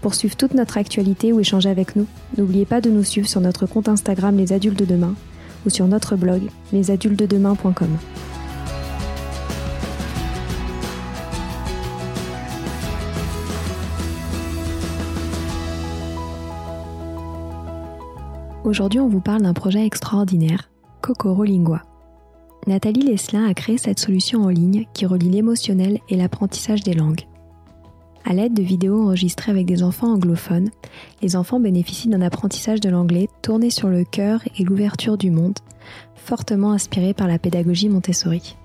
Pour suivre toute notre actualité ou échanger avec nous, n'oubliez pas de nous suivre sur notre compte Instagram Les Adultes de Demain ou sur notre blog lesadultesdedemain.com. Aujourd'hui, on vous parle d'un projet extraordinaire, Kokoro Lingua. Nathalie Leslin a créé cette solution en ligne qui relie l'émotionnel et l'apprentissage des langues. À l'aide de vidéos enregistrées avec des enfants anglophones, les enfants bénéficient d'un apprentissage de l'anglais tourné sur le cœur et l'ouverture du monde, fortement inspiré par la pédagogie Montessori.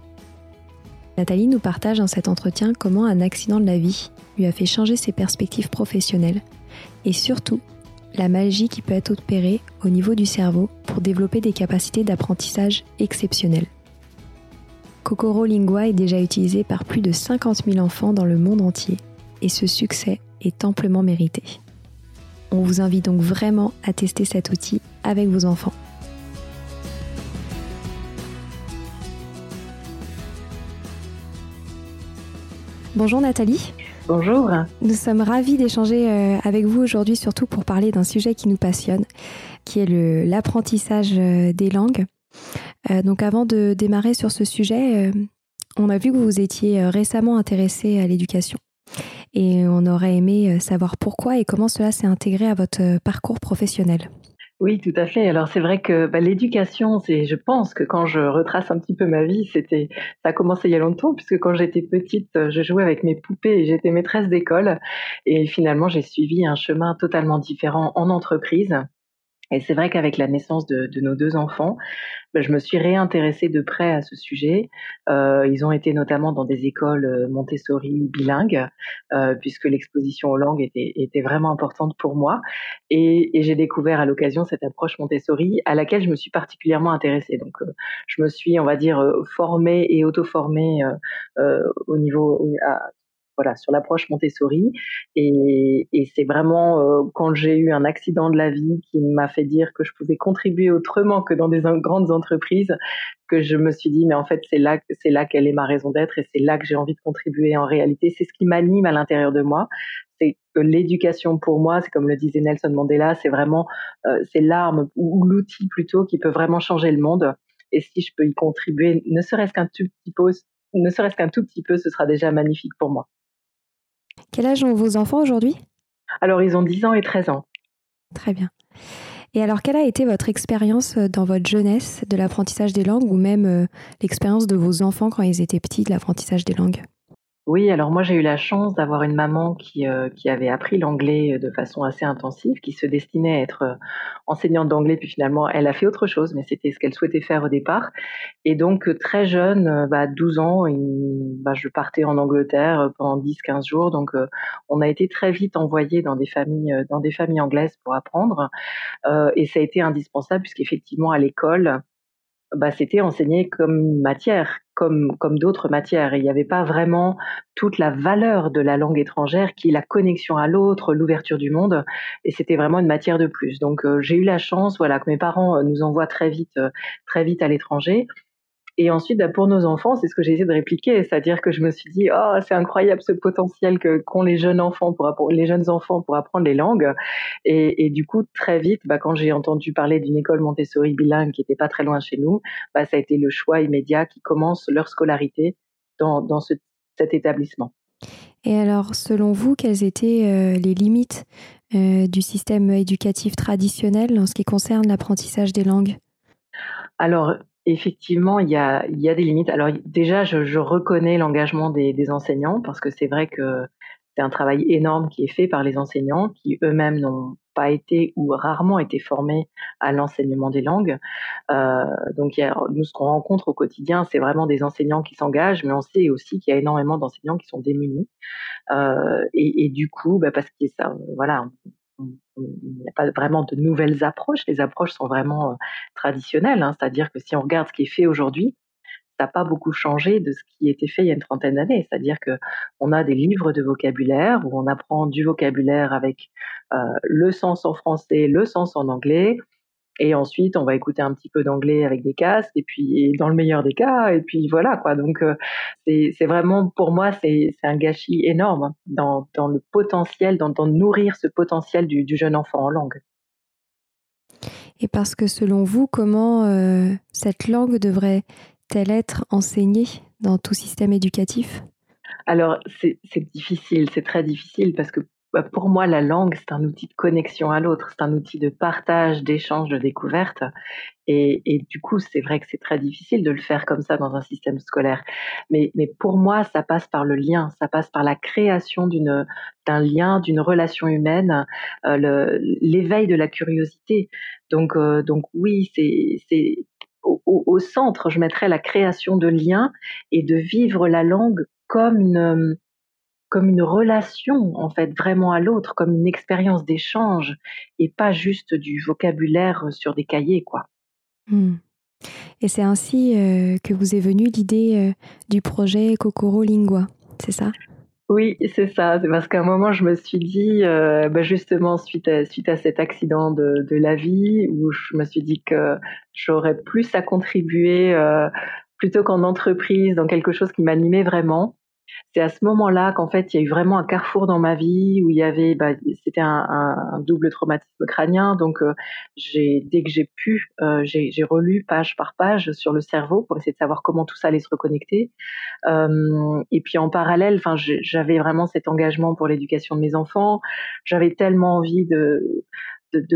Nathalie nous partage dans cet entretien comment un accident de la vie lui a fait changer ses perspectives professionnelles et surtout la magie qui peut être opérée au niveau du cerveau pour développer des capacités d'apprentissage exceptionnelles. Kokoro Lingua est déjà utilisé par plus de 50 000 enfants dans le monde entier et ce succès est amplement mérité. On vous invite donc vraiment à tester cet outil avec vos enfants. Bonjour Nathalie. Bonjour. Nous sommes ravis d'échanger euh, avec vous aujourd'hui, surtout pour parler d'un sujet qui nous passionne, qui est l'apprentissage euh, des langues. Euh, donc avant de démarrer sur ce sujet, on a vu que vous étiez récemment intéressé à l'éducation et on aurait aimé euh, savoir pourquoi et comment cela s'est intégré à votre euh, parcours professionnel. Oui, tout à fait. Alors c'est vrai que bah, l'éducation, c'est, je pense que quand je retrace un petit peu ma vie, c'était, ça a commencé il y a longtemps puisque quand j'étais petite, je jouais avec mes poupées et j'étais maîtresse d'école et finalement j'ai suivi un chemin totalement différent en entreprise et c'est vrai qu'avec la naissance de, nos deux enfants, ben, je me suis réintéressée de près à ce sujet. Euh, ils ont été notamment dans des écoles euh, Montessori bilingues, euh, puisque l'exposition aux langues était, vraiment importante pour moi. Et, j'ai découvert à l'occasion cette approche Montessori à laquelle je me suis particulièrement intéressée. Donc, je me suis, on va dire, formée et auto-formée au niveau voilà, sur l'approche Montessori. Et, c'est vraiment euh, quand j'ai eu un accident de la vie qui m'a fait dire que je pouvais contribuer autrement que dans des grandes entreprises que je me suis dit mais en fait c'est là c'est là qu'elle est ma raison d'être et c'est là que j'ai envie de contribuer en réalité. C'est ce qui m'anime à l'intérieur de moi. C'est que l'éducation pour moi c'est comme le disait Nelson Mandela c'est vraiment euh, c'est l'arme ou l'outil plutôt qui peut vraiment changer le monde. Et si je peux y contribuer ne serait-ce qu'un tout petit peu ce sera déjà magnifique pour moi quel âge ont vos enfants aujourd'hui? Alors, ils ont 10 ans et 13 ans. Très bien. Et alors, quelle a été votre expérience euh, dans votre jeunesse de l'apprentissage des langues ou même euh, l'expérience de vos enfants quand ils étaient petits de l'apprentissage des langues? Oui, alors moi j'ai eu la chance d'avoir une maman qui, euh, qui avait appris l'anglais de façon assez intensive, qui se destinait à être euh, enseignante d'anglais, puis finalement elle a fait autre chose, mais c'était ce qu'elle souhaitait faire au départ. Et donc euh, très jeune, bah, 12 ans, bah, je partais en Angleterre pendant 10-15 jours, donc on a été très vite envoyé dans des familles, dans des familles anglaises pour apprendre, et ça a été indispensable puisqu'effectivement à l'école, bah, c'était enseigné comme matière, comme, comme d'autres matières. il n'y avait pas vraiment toute la valeur de la langue étrangère qui est la connexion à l'autre, l'ouverture du monde. Et c'était vraiment une matière de plus. Donc euh, j'ai eu la chance, voilà, que mes parents euh, nous envoient très vite, euh, très vite à l'étranger. Et ensuite, bah, pour nos enfants, c'est ce que j'ai essayé de répliquer, c'est-à-dire que je me suis dit, oh, c'est incroyable ce potentiel que qu'ont les jeunes enfants pour les jeunes enfants pour apprendre les langues. Et, et du coup, très vite, bah, quand j'ai entendu parler d'une école Montessori bilingue qui était pas très loin chez nous, bah, ça a été le choix immédiat qui commence leur scolarité dans, dans ce, cet établissement. Et alors, selon vous, quelles étaient euh, les limites euh, du système éducatif traditionnel en ce qui concerne l'apprentissage des langues? Alors, effectivement, il y a, il y a des limites. Alors, déjà, je, je reconnais l'engagement des, des, enseignants parce que c'est vrai que c'est un travail énorme qui est fait par les enseignants qui eux-mêmes n'ont pas été ou rarement été formés à l'enseignement des langues. Euh, donc, y a, nous, ce qu'on rencontre au quotidien, c'est vraiment des enseignants qui s'engagent, mais on sait aussi qu'il y a énormément d'enseignants qui sont démunis. Euh, et, et, du coup, bah, parce que ça, voilà, il n'y a pas vraiment de nouvelles approches. Les approches sont vraiment traditionnelles, hein. c'est-à-dire que si on regarde ce qui est fait aujourd'hui, ça n'a pas beaucoup changé de ce qui était fait il y a une trentaine d'années. C'est-à-dire que on a des livres de vocabulaire où on apprend du vocabulaire avec le sens en français, le sens en anglais, et ensuite, on va écouter un petit peu d'anglais avec des casques, et puis dans le meilleur des cas, et puis voilà quoi. Donc euh, c'est vraiment pour moi c'est un gâchis énorme dans, dans le potentiel, dans, dans nourrir ce potentiel du, du, jeune enfant en langue. Et parce que selon vous, comment euh, cette langue devrait-elle être enseignée dans tout système éducatif? Alors, c'est difficile, c'est très difficile parce que pour moi, la langue, c'est un outil de connexion à l'autre, c'est un outil de partage, d'échange, de découverte. Et, du coup, c'est vrai que c'est très difficile de le faire comme ça dans un système scolaire. Mais, pour moi, ça passe par le lien, ça passe par la création d'un lien, d'une relation humaine, euh, l'éveil de la curiosité. Donc, euh, oui, c'est au, au, centre, je mettrais la création de liens et de vivre la langue comme une comme une relation en fait vraiment à l'autre, comme une expérience d'échange et pas juste du vocabulaire sur des cahiers quoi. Mmh. Et c'est ainsi euh, que vous est venue l'idée euh, du projet Kokoro Lingua, c'est ça? Oui, c'est ça. C'est parce qu'à un moment, je me suis dit, euh, bah justement, suite à, suite à cet accident de, de, la vie, où je me suis dit que j'aurais plus à contribuer plutôt qu'en entreprise, dans quelque chose qui m'animait vraiment c'est à ce moment-là qu'en fait il y a eu vraiment un carrefour dans ma vie où il y avait bah, c'était un, double traumatisme crânien donc euh, dès que j'ai pu euh, j'ai relu page par page sur le cerveau pour essayer de savoir comment tout ça allait se reconnecter et puis en parallèle enfin j'avais vraiment cet engagement pour l'éducation de mes enfants j'avais tellement envie de,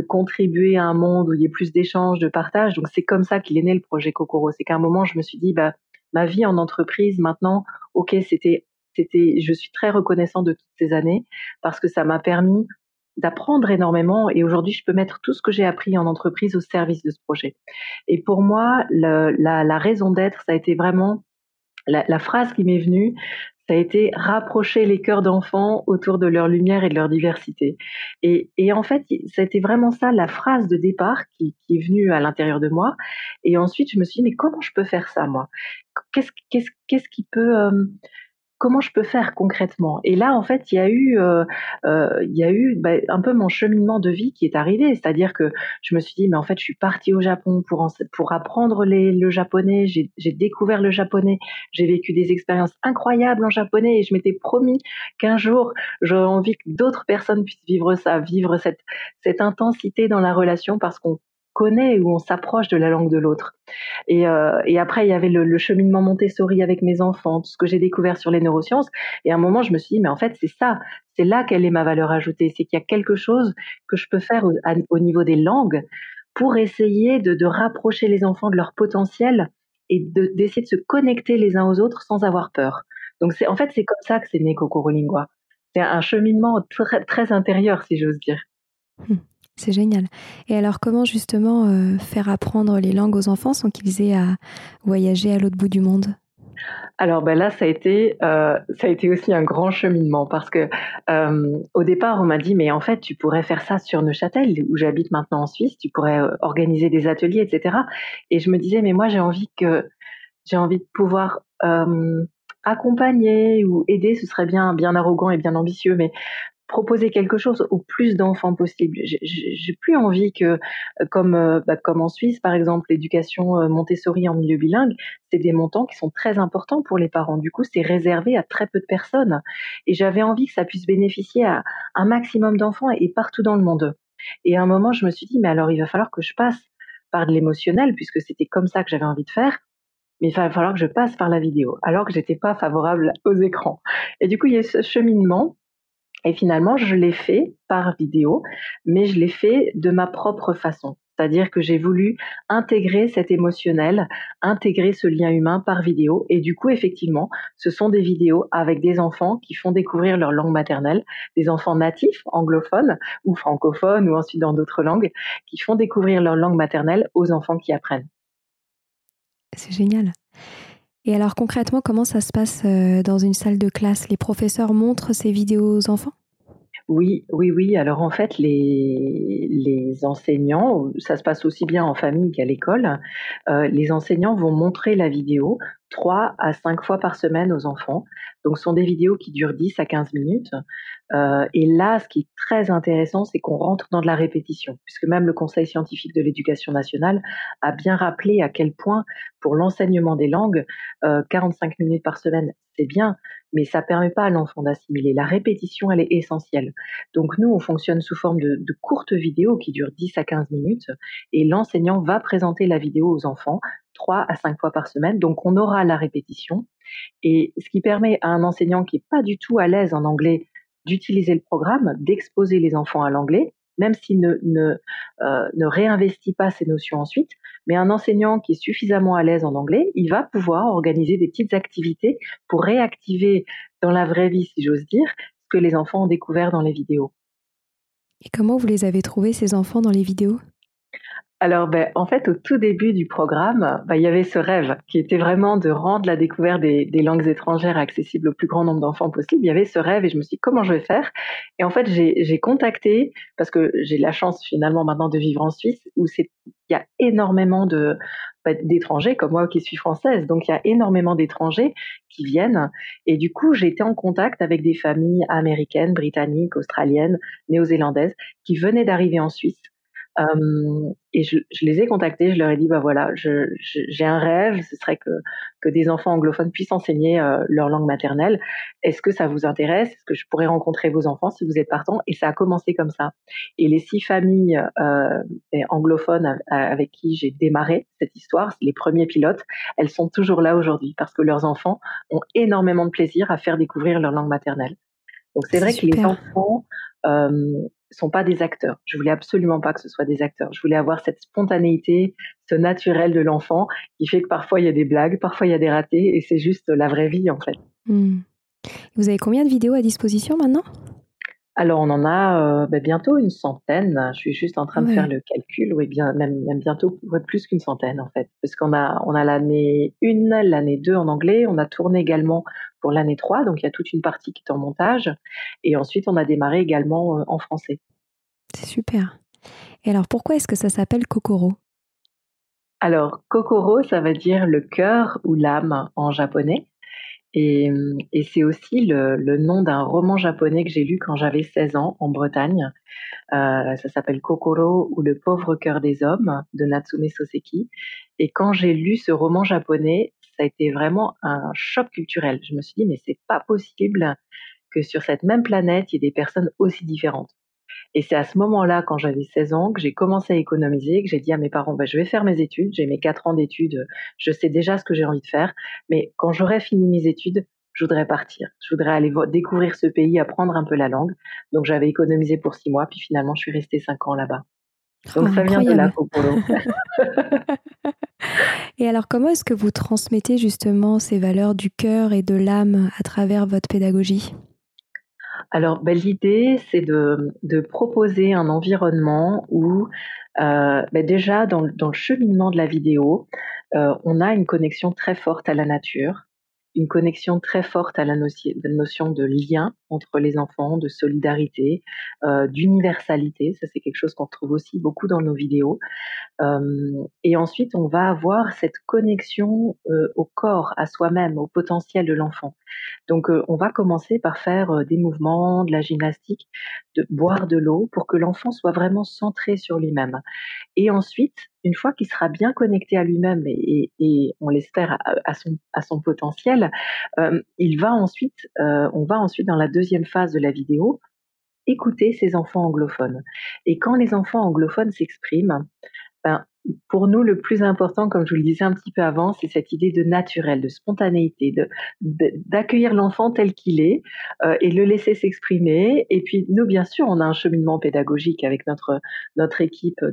contribuer à un monde où il y ait plus d'échanges, de partage. Donc c'est comme ça qu'il est né le projet Kokoro. C'est qu'à un moment, je me suis dit, bah, ma vie en entreprise maintenant, ok, c'était c'était, je suis très reconnaissant de toutes ces années parce que ça m'a permis d'apprendre énormément et aujourd'hui je peux mettre tout ce que j'ai appris en entreprise au service de ce projet. Et pour moi, la, raison d'être, ça a été vraiment la, la phrase qui m'est venue, ça a été rapprocher les cœurs d'enfants autour de leur lumière et de leur diversité. Et, et, en fait, ça a été vraiment ça, la phrase de départ qui, qui est venue à l'intérieur de moi. Et ensuite, je me suis dit, mais comment je peux faire ça, moi? Qu'est-ce qu'est-ce qu'est-ce qui peut euh, comment je peux faire concrètement? Et là, en fait, il y a eu, euh, euh, il y a eu bah, un peu mon cheminement de vie qui est arrivé, c'est-à-dire que je me suis dit, mais en fait, je suis partie au Japon pour pour apprendre les, le japonais. J'ai découvert le japonais. J'ai vécu des expériences incroyables en japonais et je m'étais promis qu'un jour, j'aurais envie que d'autres personnes puissent vivre ça, vivre cette cette intensité dans la relation parce qu'on connaît ou on s'approche de la langue de l'autre. Et, euh, et, après, il y avait le, le, cheminement Montessori avec mes enfants, tout ce que j'ai découvert sur les neurosciences. Et à un moment, je me suis dit, mais en fait, c'est ça, c'est là quelle est ma valeur ajoutée. C'est qu'il y a quelque chose que je peux faire au, au niveau des langues pour essayer de, de, rapprocher les enfants de leur potentiel et d'essayer de, se connecter les uns aux autres sans avoir peur. Donc, en fait, c'est comme ça que c'est né Lingua. C'est un cheminement très, très intérieur, si j'ose dire. Hum. C'est génial. Et alors, comment justement euh, faire apprendre les langues aux enfants sans qu'ils aient à voyager à l'autre bout du monde? Alors ben là, ça a été euh, ça a été aussi un grand cheminement parce que euh, au départ, on m'a dit mais en fait, tu pourrais faire ça sur Neuchâtel où j'habite maintenant en Suisse, tu pourrais organiser des ateliers, etc. Et je me disais mais moi j'ai envie que j'ai envie de pouvoir accompagner ou aider, ce serait bien bien arrogant et bien ambitieux, mais proposer quelque chose au plus d'enfants possible. J'ai plus envie que, euh, comme euh, bah, comme en Suisse par exemple, l'éducation euh, Montessori en milieu bilingue, c'est des montants qui sont très importants pour les parents. Du coup, c'est réservé à très peu de personnes. Et j'avais envie que ça puisse bénéficier à un maximum d'enfants et partout dans le monde. Et à un moment, je me suis dit, mais alors il va falloir que je passe par de l'émotionnel, puisque c'était comme ça que j'avais envie de faire mais il va falloir que je passe par la vidéo, alors que j'étais pas favorable aux écrans. Et du coup, il y a ce cheminement et finalement, je l'ai fait par vidéo, mais je l'ai fait de ma propre façon. C'est-à-dire que j'ai voulu intégrer cet émotionnel, intégrer ce lien humain par vidéo. Et du coup, effectivement, ce sont des vidéos avec des enfants qui font découvrir leur langue maternelle, des enfants natifs, anglophones ou francophones ou ensuite dans d'autres langues, qui font découvrir leur langue maternelle aux enfants qui apprennent. C'est génial. Et alors concrètement, comment ça se passe euh, dans une salle de classe? Les professeurs montrent ces vidéos aux enfants? Oui, oui, oui. Alors en fait, les, les enseignants, ça se passe aussi bien en famille qu'à l'école, euh, les enseignants vont montrer la vidéo trois à cinq fois par semaine aux enfants. Donc ce sont des vidéos qui durent 10 à 15 minutes. Euh, et là, ce qui est très intéressant, c'est qu'on rentre dans de la répétition, puisque même le Conseil scientifique de l'éducation nationale a bien rappelé à quel point, pour l'enseignement des langues, euh, 45 minutes par semaine, c'est bien, mais ça permet pas à l'enfant d'assimiler. La répétition, elle est essentielle. Donc nous, on fonctionne sous forme de, de courtes vidéos qui durent 10 à 15 minutes, et l'enseignant va présenter la vidéo aux enfants trois à cinq fois par semaine. Donc on aura la répétition, et ce qui permet à un enseignant qui est pas du tout à l'aise en anglais d'utiliser le programme, d'exposer les enfants à l'anglais, même s'il ne, ne, euh, ne réinvestit pas ces notions ensuite. Mais un enseignant qui est suffisamment à l'aise en anglais, il va pouvoir organiser des petites activités pour réactiver dans la vraie vie, si j'ose dire, ce que les enfants ont découvert dans les vidéos. Et comment vous les avez trouvés, ces enfants, dans les vidéos? Alors, ben, en fait, au tout début du programme, ben, il y avait ce rêve qui était vraiment de rendre la découverte des, langues étrangères accessible au plus grand nombre d'enfants possible. Il y avait ce rêve et je me suis dit comment je vais faire? Et en fait, j'ai contacté parce que j'ai la chance finalement maintenant de vivre en Suisse où il y a énormément ben, d'étrangers comme moi qui suis française. Donc il y a énormément d'étrangers qui viennent et du coup j'ai été en contact avec des familles américaines, britanniques, australiennes, néo-zélandaises qui venaient d'arriver en Suisse et je, je, les ai contactés, je leur ai dit, bah voilà, j'ai je, un rêve, ce serait que, que des enfants anglophones puissent enseigner euh, leur langue maternelle. Est-ce que ça vous intéresse? Est-ce que je pourrais rencontrer vos enfants si vous êtes partant? Et ça a commencé comme ça. Et les six familles euh, anglophones avec qui j'ai démarré cette histoire, les premiers pilotes, elles sont toujours là aujourd'hui parce que leurs enfants ont énormément de plaisir à faire découvrir leur langue maternelle. Donc c'est vrai que les enfants euh, sont pas des acteurs. Je voulais absolument pas que ce soit des acteurs. Je voulais avoir cette spontanéité, ce naturel de l'enfant qui fait que parfois il y a des blagues, parfois il y a des ratés et c'est juste la vraie vie en fait. Hmm. Vous avez combien de vidéos à disposition maintenant? Alors on en a euh, bah, bientôt une centaine. Je suis juste en train de faire le calcul. Oui, bien même, même bientôt plus qu'une centaine en fait, parce qu'on a on a l'année 1, l'année 2 en anglais. On a tourné également pour l'année 3, donc il y a toute une partie qui est en montage. Et ensuite on a démarré également euh, en français. C'est super. Et alors pourquoi est-ce que ça s'appelle Kokoro? Alors Kokoro, ça veut dire le cœur ou l'âme en japonais. Et, et c'est aussi le, le nom d'un roman japonais que j'ai lu quand j'avais 16 ans en Bretagne. Euh, ça s'appelle Kokoro ou Le pauvre cœur des hommes de Natsume Soseki. Et quand j'ai lu ce roman japonais, ça a été vraiment un choc culturel. Je me suis dit, mais c'est pas possible que sur cette même planète, il y ait des personnes aussi différentes. Et c'est à ce moment-là, quand j'avais 16 ans, que j'ai commencé à économiser, que j'ai dit à mes parents, bah, je vais faire mes études, j'ai mes 4 ans d'études, je sais déjà ce que j'ai envie de faire, mais quand j'aurai fini mes études, je voudrais partir. Je voudrais aller découvrir ce pays, apprendre un peu la langue. Donc j'avais économisé pour 6 mois, puis finalement je suis restée 5 ans là-bas. Donc ça vient de là, Popolo. et alors comment est-ce que vous transmettez justement ces valeurs du cœur et de l'âme à travers votre pédagogie? Alors, ben, l'idée, c'est de, proposer un environnement où, euh, ben, déjà, dans, dans, le cheminement de la vidéo, euh, on a une connexion très forte à la nature, une connexion très forte à la, notion de lien entre les enfants, de solidarité, euh, d'universalité. Ça, c'est quelque chose qu'on trouve aussi beaucoup dans nos vidéos. Euh, et ensuite, on va avoir cette connexion euh, au corps, à soi-même, au potentiel de l'enfant. Donc, on va commencer par faire des mouvements, de la gymnastique, de boire de l'eau pour que l'enfant soit vraiment centré sur lui-même. Et ensuite, une fois qu'il sera bien connecté à lui-même et, on l'espère à, son, à son potentiel, il va ensuite, on va ensuite dans la deuxième phase de la vidéo écouter ces enfants anglophones. Et quand les enfants anglophones s'expriment, ben, pour nous, le plus important, comme je vous le disais un petit peu avant, c'est cette idée de naturel, de spontanéité, d'accueillir l'enfant tel qu'il est euh, et le laisser s'exprimer. Et puis nous, bien sûr, on a un cheminement pédagogique avec notre équipe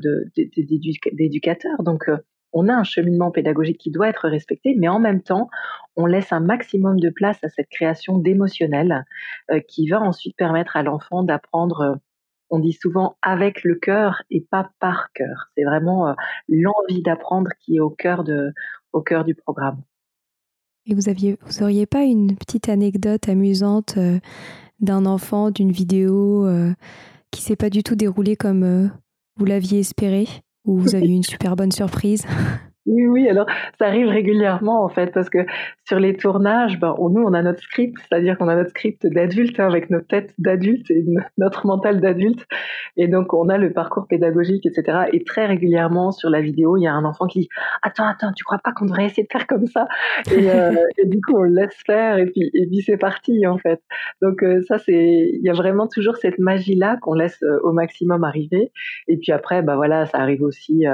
d'éducateurs. Donc euh, on a un cheminement pédagogique qui doit être respecté, mais en même temps, on laisse un maximum de place à cette création d'émotionnel euh, qui va ensuite permettre à l'enfant d'apprendre on dit souvent avec le cœur et pas par cœur. C'est vraiment euh, l'envie d'apprendre qui est au cœur, de, au cœur du programme. Et vous aviez, vous auriez pas une petite anecdote amusante euh, d'un enfant, d'une vidéo euh, qui s'est pas du tout déroulée comme vous l'aviez espéré, ou vous aviez une super bonne surprise Oui, oui, alors ça arrive régulièrement en fait, parce que sur les tournages, ben, nous on a notre script, c'est-à-dire qu'on a notre script d'adulte hein, avec nos têtes d'adulte et notre mental d'adulte, et donc on a le parcours pédagogique, etc. Et très régulièrement sur la vidéo, il y a un enfant qui dit attends, attends, tu crois pas qu'on devrait essayer de faire comme ça? Et, euh, et, du coup on le laisse faire et puis et puis c'est parti en fait. Donc euh, ça c'est, il y a vraiment toujours cette magie là qu'on laisse euh, au maximum arriver, et puis après bah voilà, ça arrive aussi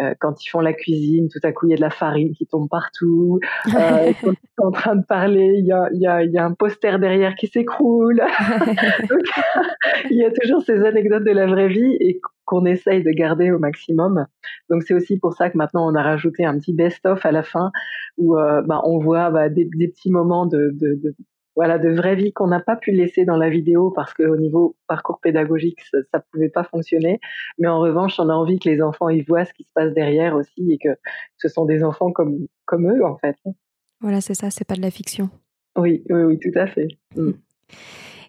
euh, quand ils font la cuisine, tout à coup il y a de la farine qui tombe partout. Euh, quand ils sont en train de parler, il y a, y, a, y a, un poster derrière qui s'écroule. il y a toujours ces anecdotes de la vraie vie et qu'on essaye de garder au maximum. Donc c'est aussi pour ça que maintenant on a rajouté un petit best-of à la fin où euh, bah, on voit bah, des, des, petits moments de, de, de voilà, de vraie vie qu'on n'a pas pu laisser dans la vidéo parce qu'au niveau parcours pédagogique, ça, ne pouvait pas fonctionner. Mais en revanche, on a envie que les enfants ils voient ce qui se passe derrière aussi et que ce sont des enfants comme comme eux en fait. Voilà, c'est ça, c'est pas de la fiction. Oui, oui, oui, tout à fait. Mm.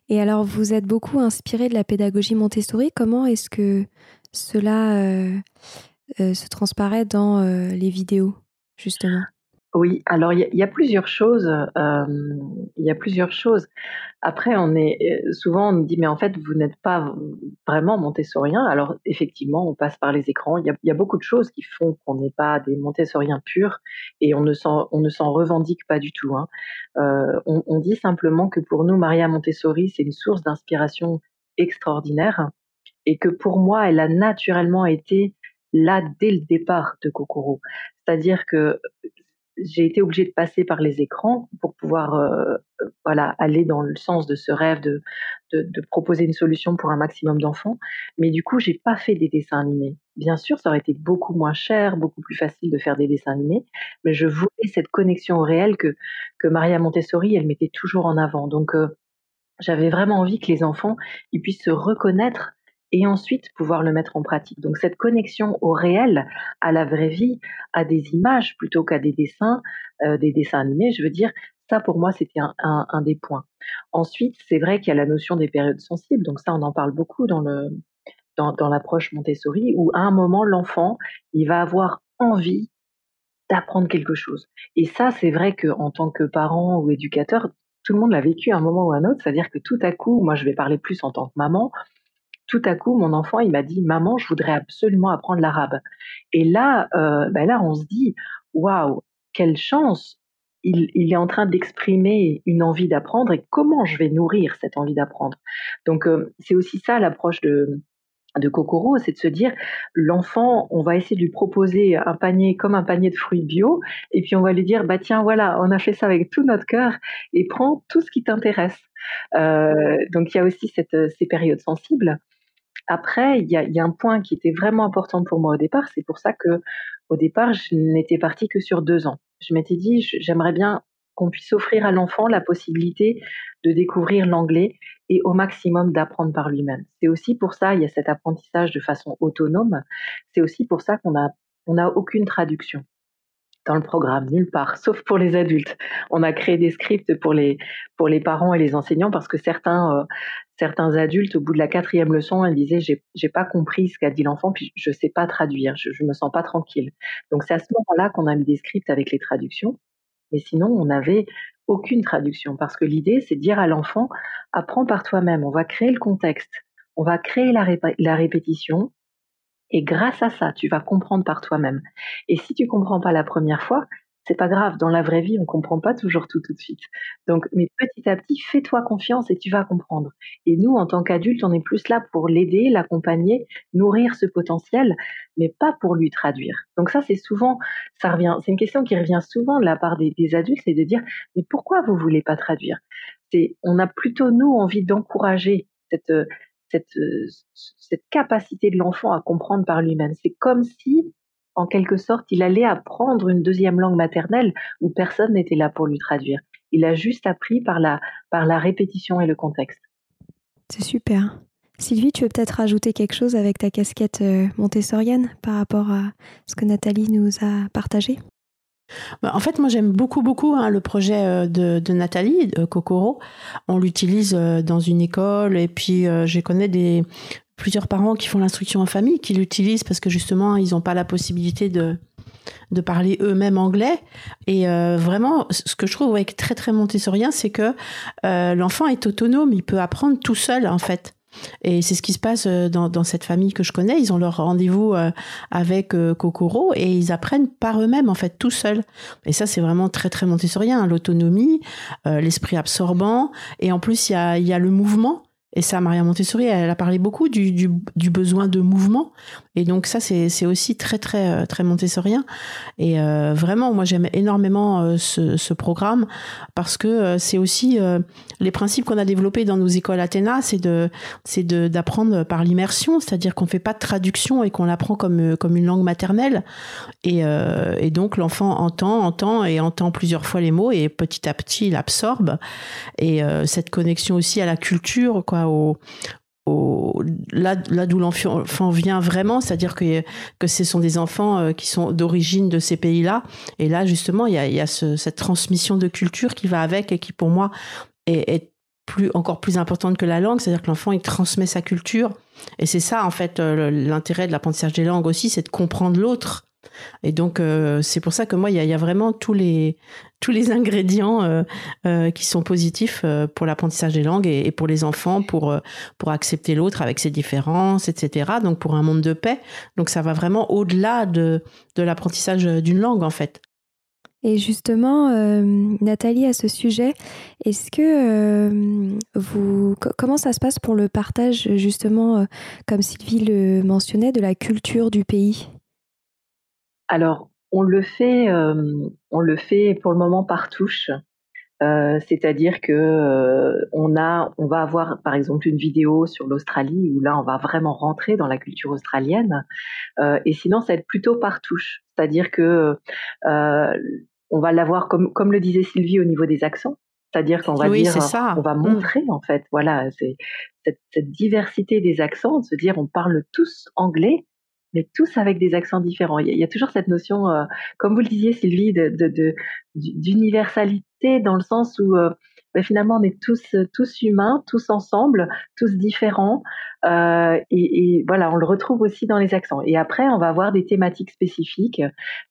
Et alors, vous êtes beaucoup inspiré de la pédagogie Montessori. Comment est-ce que cela euh, euh, se transparaît dans euh, les vidéos, justement? Oui, alors il y, a plusieurs choses. Il y a plusieurs choses. Après, on est euh, souvent on nous dit mais en fait vous n'êtes pas vraiment montessoriens. Alors effectivement, on passe par les écrans. Il y a, beaucoup de choses qui font qu'on n'est pas des montessoriens purs et on ne s'en revendique pas du tout. Hein. On, on, dit simplement que pour nous, Maria Montessori, c'est une source d'inspiration extraordinaire et que pour moi, elle a naturellement été là dès le départ de Kokoro. C'est-à-dire que j'ai été obligée de passer par les écrans pour pouvoir euh, voilà aller dans le sens de ce rêve de, de, de proposer une solution pour un maximum d'enfants. Mais du coup, j'ai pas fait des dessins animés. Bien sûr, ça aurait été beaucoup moins cher, beaucoup plus facile de faire des dessins animés, mais je voulais cette connexion au réel que que Maria Montessori, elle mettait toujours en avant. Donc euh, j'avais vraiment envie que les enfants ils puissent se reconnaître et ensuite pouvoir le mettre en pratique. Donc cette connexion au réel, à la vraie vie, à des images plutôt qu'à des dessins, euh, des dessins animés, je veux dire, ça pour moi c'était un, un, des points. Ensuite, c'est vrai qu'il y a la notion des périodes sensibles, donc ça on en parle beaucoup dans le dans, dans l'approche Montessori, où à un moment l'enfant il va avoir envie d'apprendre quelque chose. Et ça, c'est vrai que en tant que parent ou éducateur, tout le monde l'a vécu à un moment ou à un autre, c'est-à-dire que tout à coup, moi je vais parler plus en tant que maman, tout à coup, mon enfant, il m'a dit, maman, je voudrais absolument apprendre l'arabe. Et là, euh, ben là, on se dit, waouh, quelle chance il, est en train d'exprimer une envie d'apprendre et comment je vais nourrir cette envie d'apprendre. Donc, euh, c'est aussi ça l'approche de, de Kokoro, c'est de se dire l'enfant, on va essayer de lui proposer un panier comme un panier de fruits bio, et puis on va lui dire bah tiens voilà, on a fait ça avec tout notre cœur et prends tout ce qui t'intéresse. Euh, donc il y a aussi ces périodes sensibles après, il y a, y a, un point qui était vraiment important pour moi au départ. C'est pour ça que, au départ, je n'étais partie que sur deux ans. Je m'étais dit, j'aimerais bien qu'on puisse offrir à l'enfant la possibilité de découvrir l'anglais et au maximum d'apprendre par lui-même. C'est aussi pour ça, il y a cet apprentissage de façon autonome. C'est aussi pour ça qu'on a, on a aucune traduction dans le programme, nulle part, sauf pour les adultes. On a créé des scripts pour les pour les parents et les enseignants parce que certains euh, certains adultes, au bout de la quatrième leçon, ils disaient j'ai pas compris ce qu'a dit l'enfant, puis je sais pas traduire, je, je me sens pas tranquille. Donc c'est à ce moment-là qu'on a mis des scripts avec les traductions. Mais sinon, on n'avait aucune traduction parce que l'idée, c'est de dire à l'enfant apprends par toi-même. On va créer le contexte, on va créer la, la répétition, et grâce à ça, tu vas comprendre par toi-même. Et si tu comprends pas la première fois, c'est pas grave. Dans la vraie vie, on comprend pas toujours tout tout de suite. Donc, mais petit à petit, fais-toi confiance et tu vas comprendre. Et nous, en tant qu'adultes, on est plus là pour l'aider, l'accompagner, nourrir ce potentiel, mais pas pour lui traduire. Donc ça, c'est souvent, ça revient, c'est une question qui revient souvent de la part des, adultes, c'est de dire, mais pourquoi vous voulez pas traduire? C'est, on a plutôt nous envie d'encourager cette cette, cette capacité de l'enfant à comprendre par lui-même. C'est comme si en quelque sorte, il allait apprendre une deuxième langue maternelle où personne n'était là pour lui traduire. Il a juste appris par la, par la répétition et le contexte. C'est super. Sylvie, tu veux peut-être rajouter quelque chose avec ta casquette euh, montessorienne par rapport à ce que Nathalie nous a partagé? En fait, moi j'aime beaucoup beaucoup hein, le projet euh, de, Nathalie de Kokoro. On l'utilise euh, dans une école et puis je connais plusieurs parents qui font l'instruction en famille, qui l'utilisent parce que justement, ils n'ont pas la possibilité de, parler eux-mêmes anglais. Et euh, vraiment, ce que je trouve avec très très montessorien, c'est que euh, l'enfant est autonome, il peut apprendre tout seul en fait. Et c'est ce qui se passe euh, dans, cette famille que je connais. Ils ont leur rendez-vous avec Kokoro et ils apprennent par eux-mêmes, en fait, tout seuls. Et ça, c'est vraiment très, très montessorien. Hein, L'autonomie, l'esprit absorbant. Et en plus, il y a, y a le mouvement. Et ça, Maria Montessori, elle a parlé beaucoup du, du, besoin de mouvement. Et donc ça, c'est aussi très, très, euh, très montessorien. Et euh, vraiment, moi, j'aime énormément euh, ce, programme parce que c'est aussi les principes qu'on a développés dans nos écoles Athéna, c'est d'apprendre par l'immersion, c'est-à-dire qu'on fait pas de traduction et qu'on l'apprend comme comme une langue maternelle. Et, et donc l'enfant entend, entend et entend plusieurs fois les mots et petit à petit il absorbe. Et cette connexion aussi à la culture, quoi, là, d'où l'enfant vient vraiment, c'est-à-dire que, que ce sont des enfants euh, qui sont d'origine de ces pays-là. Et là, justement, il y a, cette transmission de culture qui va avec et qui, pour moi, est, est plus, encore plus importante que la langue. C'est-à-dire que l'enfant, il transmet sa culture. Et c'est ça, en fait, euh, l'intérêt de l'apprentissage des langues aussi, c'est de comprendre l'autre et donc, euh, c'est pour ça que moi, il y a, vraiment tous les, tous les ingrédients euh, euh, qui sont positifs pour l'apprentissage des langues et, pour les enfants, pour, pour accepter l'autre avec ses différences, etc. Donc, pour un monde de paix. Donc, ça va vraiment au-delà de, de l'apprentissage d'une langue, en fait. Et justement, Nathalie, à ce sujet, est-ce que vous, comment ça se passe pour le partage, justement, comme Sylvie le mentionnait, de la culture du pays? Alors, on le fait, on le fait pour le moment par touche. c'est-à-dire que on a, on va avoir par exemple une vidéo sur l'Australie où là on va vraiment rentrer dans la culture australienne, et sinon ça va être plutôt par touche, c'est-à-dire que on va l'avoir comme comme le disait Sylvie au niveau des accents, c'est-à-dire qu'on va dire, on va mmh. montrer en fait, voilà, c'est cette, cette, diversité des accents, de se dire on parle tous anglais, mais tous avec des accents différents. Il y a, toujours cette notion, euh, comme vous le disiez Sylvie, d'universalité dans le sens où euh, ben, finalement on est tous tous humains, tous ensemble, tous différents, euh, et, voilà, on le retrouve aussi dans les accents. Et après, on va avoir des thématiques spécifiques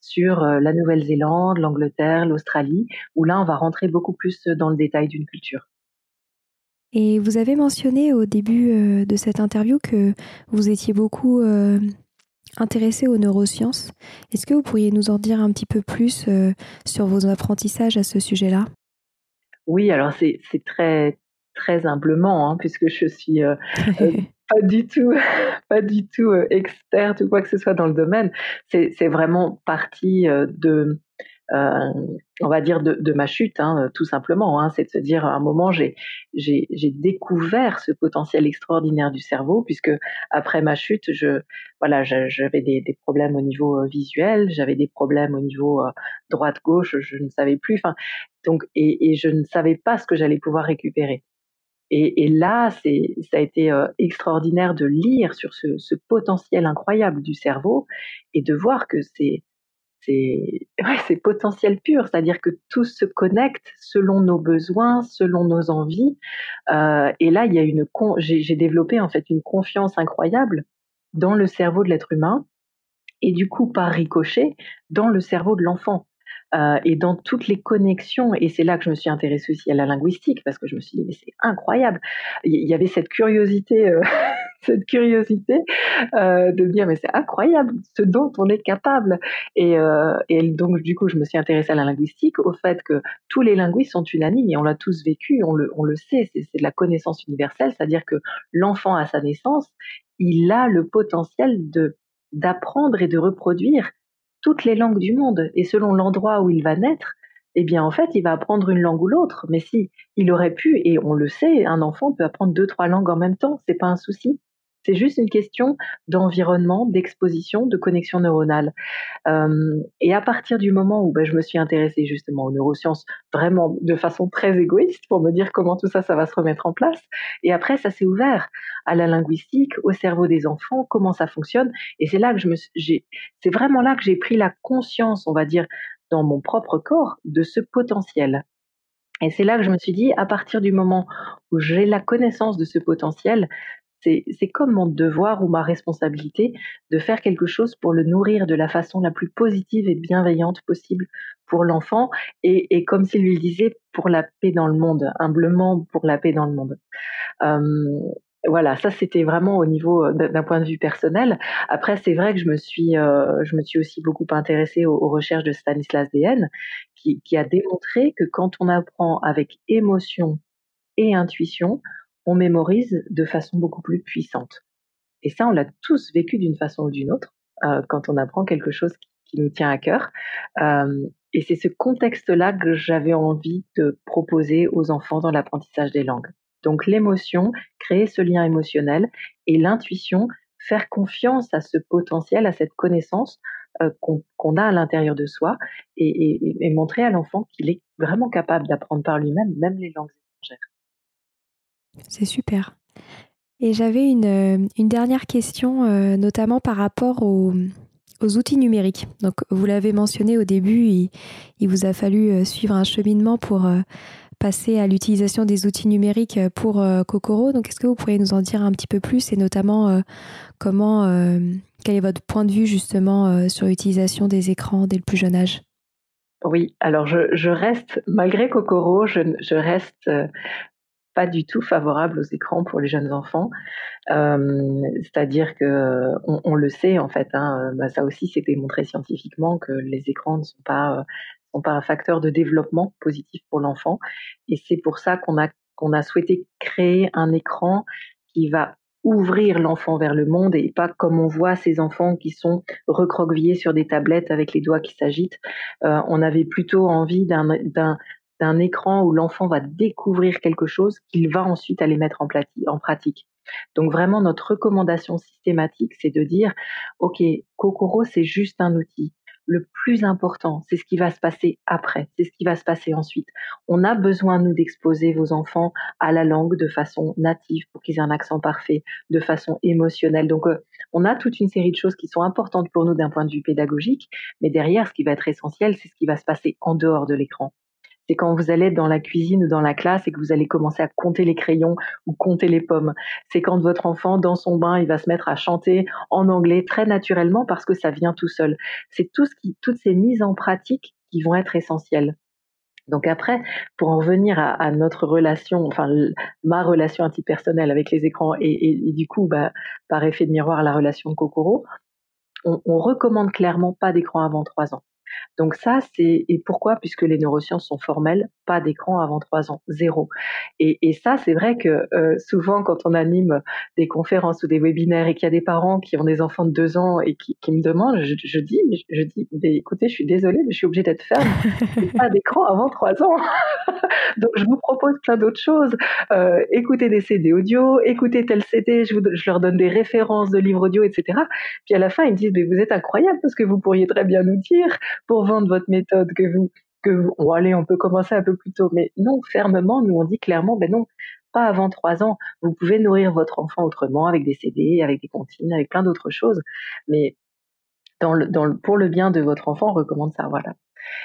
sur la Nouvelle-Zélande, l'Angleterre, l'Australie, où là on va rentrer beaucoup plus dans le détail d'une culture. Et vous avez mentionné au début de cette interview que vous étiez beaucoup intéressé aux neurosciences. Est-ce que vous pourriez nous en dire un petit peu plus euh, sur vos apprentissages à ce sujet-là? Oui, alors c'est très très humblement, hein, puisque je suis euh, euh, pas du tout, pas du tout experte ou quoi que ce soit dans le domaine. C'est vraiment partie de on va dire, de, ma chute, hein, tout simplement. Hein, c'est de se dire, à un moment, j'ai, découvert ce potentiel extraordinaire du cerveau, puisque après ma chute, voilà, j'avais des, problèmes au niveau euh, visuel, j'avais des problèmes au niveau euh, droite-gauche, je ne savais plus. Donc, et, je ne savais pas ce que j'allais pouvoir récupérer. Et, là, c'est, ça a été extraordinaire de lire sur ce potentiel incroyable du cerveau et de voir que c'est c'est potentiel pur, c'est-à-dire que tout se connecte selon nos besoins, selon nos envies. Euh, et là, il y a une j'ai développé en fait une confiance incroyable dans le cerveau de l'être humain et du coup par ricochet dans le cerveau de l'enfant. Euh, et dans toutes les connexions, et c'est là que je me suis intéressée aussi à la linguistique, parce que je me suis dit, mais c'est incroyable. Il y avait cette curiosité euh, cette curiosité euh, de dire mais c'est incroyable ce dont on est capable. Et, et donc du coup je me suis intéressée à la linguistique, au fait que tous les linguistes sont unanimes et on l'a tous vécu, on le, on le sait, c'est de la connaissance universelle, c'est-à-dire que l'enfant à sa naissance, il a le potentiel de d'apprendre et de reproduire toutes les langues du monde. Et selon l'endroit où il va naître, eh bien en fait, il va apprendre une langue ou l'autre. Mais si il aurait pu, et on le sait, un enfant peut apprendre deux, trois langues en même temps, c'est pas un souci. C'est juste une question d'environnement, d'exposition, de connexion neuronale. Et à partir du moment où ben, je me suis intéressée justement aux neurosciences, vraiment de façon très égoïste, pour me dire comment tout ça, ça va se remettre en place. Et après, ça s'est ouvert à la linguistique, au cerveau des enfants, comment ça fonctionne. Et c'est là que je me, c'est vraiment là que j'ai pris la conscience, on va dire, dans mon propre corps de ce potentiel. Et c'est là que je me suis dit, à partir du moment où j'ai la connaissance de ce potentiel, c'est comme mon devoir ou ma responsabilité de faire quelque chose pour le nourrir de la façon la plus positive et bienveillante possible pour l'enfant et, comme s'il lui disait pour la paix dans le monde, humblement pour la paix dans le monde. Euh, voilà, ça c'était vraiment au niveau euh, d'un point de vue personnel. Après, c'est vrai que je me suis, euh, je me suis aussi beaucoup intéressée aux, recherches de Stanislas Dehaene, qui, a démontré que quand on apprend avec émotion et intuition, on mémorise de façon beaucoup plus puissante. Et ça, on l'a tous vécu d'une façon ou d'une autre euh, quand on apprend quelque chose qui, nous tient à cœur. Euh, et c'est ce contexte-là que j'avais envie de proposer aux enfants dans l'apprentissage des langues. Donc l'émotion, créer ce lien émotionnel et l'intuition, faire confiance à ce potentiel, à cette connaissance euh, qu'on a à l'intérieur de soi et montrer à l'enfant qu'il est vraiment capable d'apprendre par lui-même, même les langues étrangères. C'est super. Et j'avais une, euh, dernière question, euh, notamment par rapport aux, outils numériques. Donc, vous l'avez mentionné au début, il, vous a fallu euh, suivre un cheminement pour passer à l'utilisation des outils numériques pour Kokoro. Donc, est-ce que vous pourriez nous en dire un petit peu plus et notamment comment, quel est votre point de vue justement sur l'utilisation des écrans dès le plus jeune âge? Oui, alors je, reste, malgré Kokoro, je reste pas du tout favorable aux écrans pour les jeunes enfants. Euh, c'est-à-dire que on, le sait en fait, hein, bah, ça aussi c'est démontré scientifiquement que les écrans ne sont pas sont pas un facteur de développement positif pour l'enfant. Et c'est pour ça qu'on a qu'on a souhaité créer un écran qui va ouvrir l'enfant vers le monde et pas comme on voit ces enfants qui sont recroquevillés sur des tablettes avec les doigts qui s'agitent. Euh, on avait plutôt envie d'un d'un écran où l'enfant va découvrir quelque chose qu'il va ensuite aller mettre en, pratique. Donc vraiment, notre recommandation systématique, c'est de dire, OK, Kokoro, c'est juste un outil. Le plus important, c'est ce qui va se passer après, c'est ce qui va se passer ensuite. On a besoin, nous, d'exposer vos enfants à la langue de façon native pour qu'ils aient un accent parfait, de façon émotionnelle. Donc, euh, on a toute une série de choses qui sont importantes pour nous d'un point de vue pédagogique, mais derrière, ce qui va être essentiel, c'est ce qui va se passer en dehors de l'écran c'est quand vous allez dans la cuisine ou dans la classe et que vous allez commencer à compter les crayons ou compter les pommes. C'est quand votre enfant, dans son bain, il va se mettre à chanter en anglais très naturellement parce que ça vient tout seul. C'est tout ce qui, toutes ces mises en pratique qui vont être essentielles. Donc après, pour en revenir à, notre relation, enfin ma relation antipersonnelle avec les écrans et, du coup, bah, par effet de miroir, la relation de Kokoro, on, on recommande clairement pas d'écran avant trois ans. Donc ça, c'est et pourquoi? Puisque les neurosciences sont formelles, pas d'écran avant trois ans, zéro. Et, et ça, c'est vrai que euh, souvent, quand on anime des conférences ou des webinaires et qu'il y a des parents qui ont des enfants de deux ans et qui, qui me demandent, je, je dis, je dis, écoutez, je suis désolée, mais je suis obligée d'être ferme. pas d'écran avant trois ans. Donc je vous propose plein d'autres choses. Euh, écoutez des CD audio, écoutez tel CD, je, vous, je leur donne des références de livres audio, etc. Puis à la fin, ils me disent, mais vous êtes incroyable parce que vous pourriez très bien nous dire pour vendre votre méthode que vous que oh, allez, on peut commencer un peu plus tôt, mais non, fermement, nous on dit clairement, ben non, pas avant trois ans. Vous pouvez nourrir votre enfant autrement, avec des CD, avec des comptines, avec plein d'autres choses, mais dans le, dans le, pour le bien de votre enfant, on recommande ça, voilà.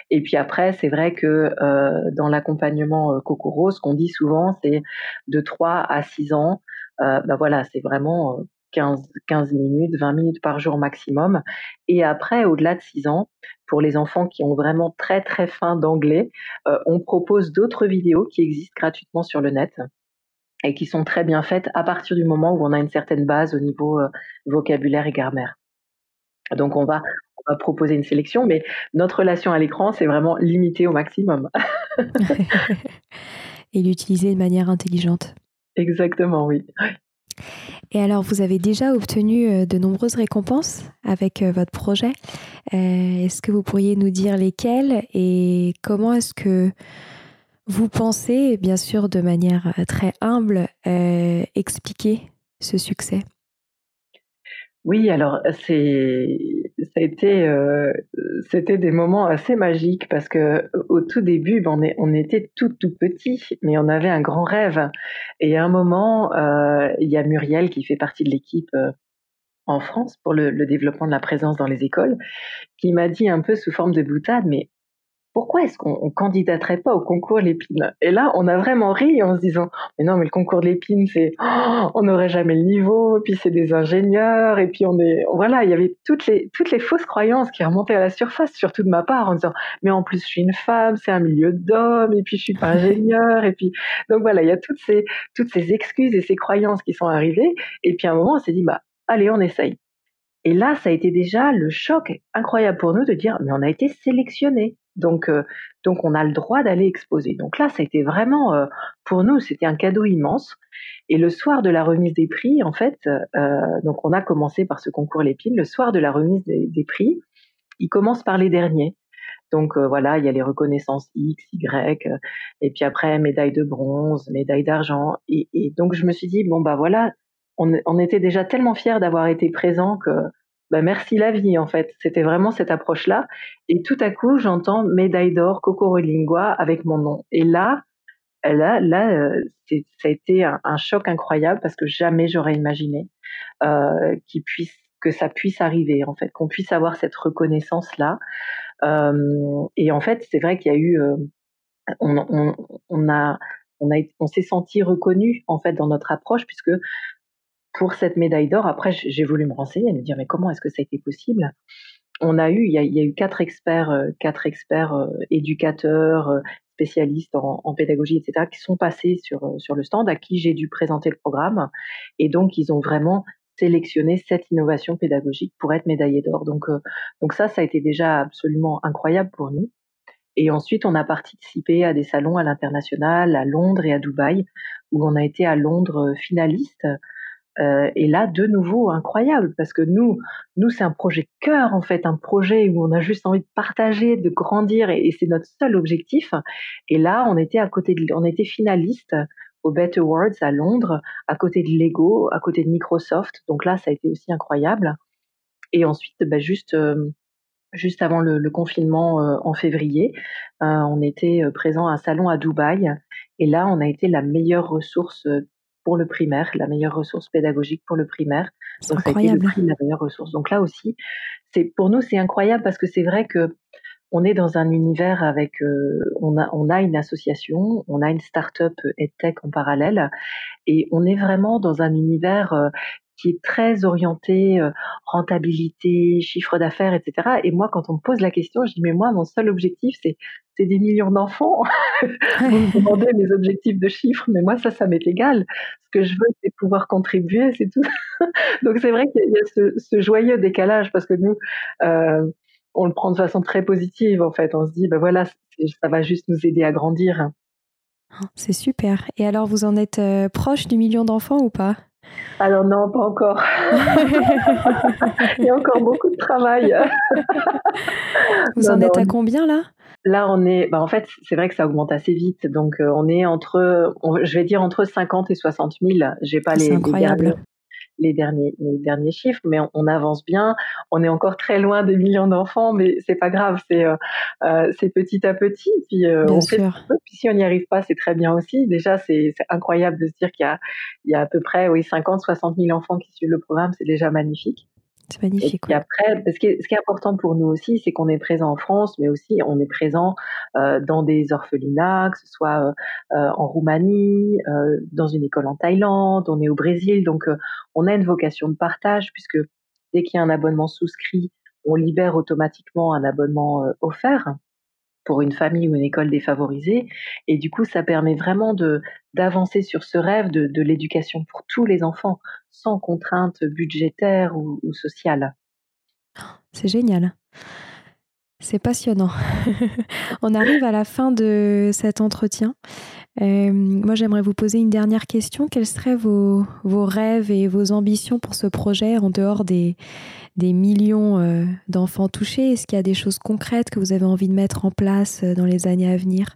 Et puis après, c'est vrai que euh, dans l'accompagnement euh, Kokoro, ce qu'on dit souvent, c'est de 3 à 6 ans. Euh, ben voilà, c'est vraiment 15, 15 minutes, 20 minutes par jour maximum. Et après, au-delà de 6 ans, pour les enfants qui ont vraiment très très faim d'anglais, euh, on propose d'autres vidéos qui existent gratuitement sur le net et qui sont très bien faites à partir du moment où on a une certaine base au niveau vocabulaire et grammaire. Donc on va, on va proposer une sélection, mais notre relation à l'écran, c'est vraiment limité au maximum. et l'utiliser de manière intelligente. Exactement, oui. Et alors, vous avez déjà obtenu euh, de nombreuses récompenses avec euh, votre projet. Euh, est-ce que vous pourriez nous dire lesquelles et comment est-ce que vous pensez, bien sûr de manière très humble, expliquer ce succès? Oui, alors c'est ça a été euh, c'était des moments assez magiques parce que au tout début, ben, on, était tout tout petit, mais on avait un grand rêve. Et à un moment, euh, il y a Muriel qui fait partie de l'équipe euh, en France pour le, le, développement de la présence dans les écoles, qui m'a dit un peu sous forme de boutade, mais pourquoi est-ce qu'on candidaterait pas au concours Lépine? Et là, on a vraiment ri en se disant, mais non, mais le concours Lépine, c'est, oh, on n'aurait jamais le niveau, puis c'est des ingénieurs, et puis on est, voilà, il y avait toutes les, toutes les fausses croyances qui remontaient à la surface, surtout de ma part, en disant, mais en plus, je suis une femme, c'est un milieu d'hommes, et puis je suis pas ingénieur, et puis, donc voilà, il y a toutes ces, toutes ces excuses et ces croyances qui sont arrivées, et puis à un moment, on s'est dit, bah, allez, on essaye. Et là, ça a été déjà le choc incroyable pour nous de dire, mais on a été sélectionnés. Donc, euh, donc on a le droit d'aller exposer. Donc là, ça a été vraiment, euh, pour nous, c'était un cadeau immense. Et le soir de la remise des prix, en fait, euh, donc on a commencé par ce concours Lépine. Le soir de la remise des, prix, il commence par les derniers. Donc voilà, il y a les reconnaissances X, Y, et puis après médaille de bronze, médaille d'argent. Et, donc je me suis dit bon bah voilà, on, on était déjà tellement fiers d'avoir été présents que bah, merci la vie en fait. C'était vraiment cette approche-là. Et tout à coup, j'entends médaille d'or Lingua avec mon nom. Et là, là, là, euh, ça a été un, choc incroyable parce que jamais j'aurais imaginé euh, que ça puisse arriver en fait, qu'on puisse avoir cette reconnaissance là. Euh, et en fait, c'est vrai qu'il y a eu, on, on, on a on, a, on s'est senti reconnu en fait dans notre approche puisque pour cette médaille d'or, après, j'ai voulu me renseigner, me dire, mais comment est-ce que ça a été possible? On a eu, il y a, eu quatre experts, euh, quatre experts euh, éducateurs, euh, spécialistes en, pédagogie, etc., qui sont passés sur, sur le stand, à qui j'ai dû présenter le programme. Et donc, ils ont vraiment sélectionné cette innovation pédagogique pour être médaillé d'or. Donc, donc ça, ça a été déjà absolument incroyable pour nous. Et ensuite, on a participé à des salons à l'international, à Londres et à Dubaï, où on a été à Londres finaliste euh, et là, de nouveau, incroyable, parce que nous, nous, c'est un projet cœur, en fait, un projet où on a juste envie de partager, de grandir, et, c'est notre seul objectif. Et là, on était à côté de, on était finaliste au Bet Awards à Londres, à côté de Lego, à côté de Microsoft. Donc là, ça a été aussi incroyable. Et ensuite, bah, juste, euh, juste avant le, le confinement euh, en février, on était présent à un salon à Dubaï. Et là, on a été la meilleure ressource pour le primaire, la meilleure ressource pédagogique pour le primaire. Donc incroyable. ça a été le la meilleure ressource. Donc là aussi, c'est pour nous c'est incroyable parce que c'est vrai que on est dans un univers avec, euh, on a on a une association, on a une start-up EdTech en parallèle, et on est vraiment dans un univers euh, qui est très orienté euh, rentabilité, chiffre d'affaires, etc. Et moi, quand on me pose la question, je dis mais moi, mon seul objectif, c'est des millions d'enfants. Vous me demandez mes objectifs de chiffres, mais moi, ça, ça m'est égal. Ce que je veux, c'est pouvoir contribuer, c'est tout. Donc c'est vrai qu'il y a ce, joyeux décalage parce que nous, euh, on le prend de façon très positive en fait. On se dit ben voilà, ça va juste nous aider à grandir. C'est super. Et alors, vous en êtes euh, proche du million d'enfants ou pas? Alors non, pas encore. Il y a encore beaucoup de travail. Vous en êtes à combien là? Là, on est, bah, en fait, c'est vrai que ça augmente assez vite. Donc, euh, on est entre, je vais dire entre 50 et 60 000. J'ai pas les, incroyable les derniers, les derniers chiffres, mais on, avance bien. On est encore très loin des millions d'enfants, mais c'est pas grave, c'est euh, euh petit à petit. Puis, euh, on Fait puis si on n'y arrive pas, c'est très bien aussi. Déjà, c'est incroyable de se dire qu'il y a, il y a à peu près oui 50, 60 000 enfants qui suivent le programme, c'est déjà magnifique. C'est magnifique. Et après, ce qui, est, ce qui est important pour nous aussi, c'est qu'on est présent en France, mais aussi on est présent euh, dans des orphelinats, que ce soit euh, euh en Roumanie, euh, dans une école en Thaïlande, on est au Brésil, donc euh, on a une vocation de partage puisque dès qu'il y a un abonnement souscrit, on libère automatiquement un abonnement offert. Pour une famille ou une école défavorisée. Et du coup, ça permet vraiment de d'avancer sur ce rêve de, l'éducation pour tous les enfants, sans contrainte budgétaire ou, ou sociale. C'est génial. C'est passionnant. On arrive à la fin de cet entretien. Euh, moi, j'aimerais vous poser une dernière question. Quels seraient vos, vos, rêves et vos ambitions pour ce projet en dehors des, des millions euh, d'enfants touchés? Est-ce qu'il y a des choses concrètes que vous avez envie de mettre en place euh, dans les années à venir?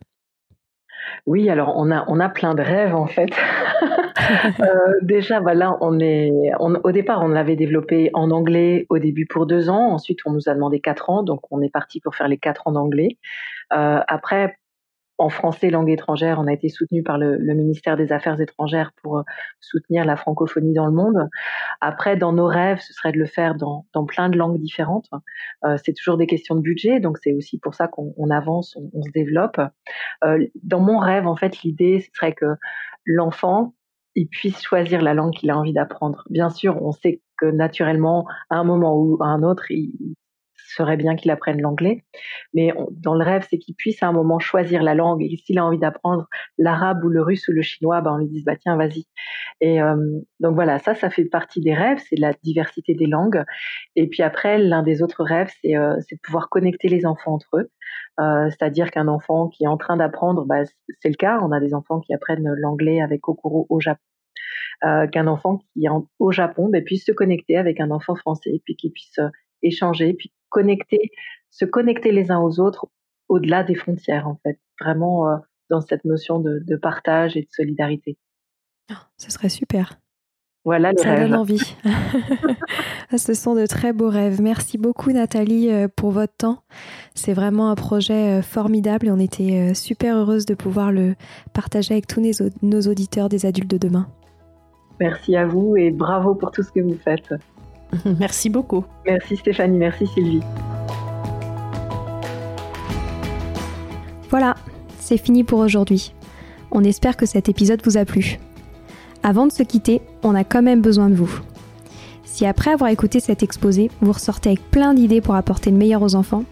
Oui, alors on a on a plein de rêves en fait. euh, déjà, bah là, on est, on, au départ, on l'avait développé en anglais au début pour deux ans. Ensuite, on nous a demandé quatre ans, donc on est parti pour faire les quatre ans d'anglais. Euh, après, en français langue étrangère, on a été soutenu par le, ministère des Affaires étrangères pour euh, soutenir la francophonie dans le monde. Après, dans nos rêves, ce serait de le faire dans, plein de langues différentes. Euh, c'est toujours des questions de budget, donc c'est aussi pour ça qu'on on avance, on, on, se développe. Euh, dans mon rêve, en fait, l'idée ce serait que l'enfant il puisse choisir la langue qu'il a envie d'apprendre. Bien sûr, on sait que naturellement, à un moment ou à un autre, il, serait bien qu'il apprenne l'anglais. Mais dans le rêve, c'est qu'il puisse à un moment choisir la langue. Et s'il a envie d'apprendre l'arabe ou le russe ou le chinois, ben on lui dise bah tiens vas-y. Et donc voilà, ça, ça fait partie des rêves, c'est la diversité des langues. Et puis après, l'un des autres rêves, c'est de pouvoir connecter les enfants entre eux. C'est-à-dire qu'un enfant qui est en train d'apprendre, bah, c'est le cas. On a des enfants qui apprennent l'anglais avec Kokoro au Japon. Qu'un enfant qui est au Japon bah, puisse se connecter avec un enfant français, puis qu'il puisse échanger, connecter, se connecter les uns aux autres au-delà des frontières, en fait, vraiment euh, dans cette notion de, de, partage et de solidarité. Oh, ce serait super. Voilà Ça rêves. donne envie. Ce sont de très beaux rêves. Merci beaucoup Nathalie euh, pour votre temps. C'est vraiment un projet euh, formidable et on était super heureuse de pouvoir le partager avec tous nos auditeurs des adultes de demain. Merci à vous et bravo pour tout ce que vous faites. Merci beaucoup. Merci Stéphanie, merci Sylvie. Voilà, c'est fini pour aujourd'hui. On espère que cet épisode vous a plu. Avant de se quitter, on a quand même besoin de vous. Si après avoir écouté cet exposé, vous ressortez avec plein d'idées pour apporter le meilleur aux enfants,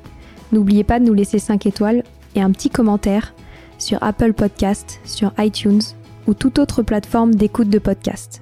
n'oubliez pas de nous laisser 5 étoiles et un petit commentaire sur Apple Podcast, sur iTunes ou toute autre plateforme d'écoute de podcast.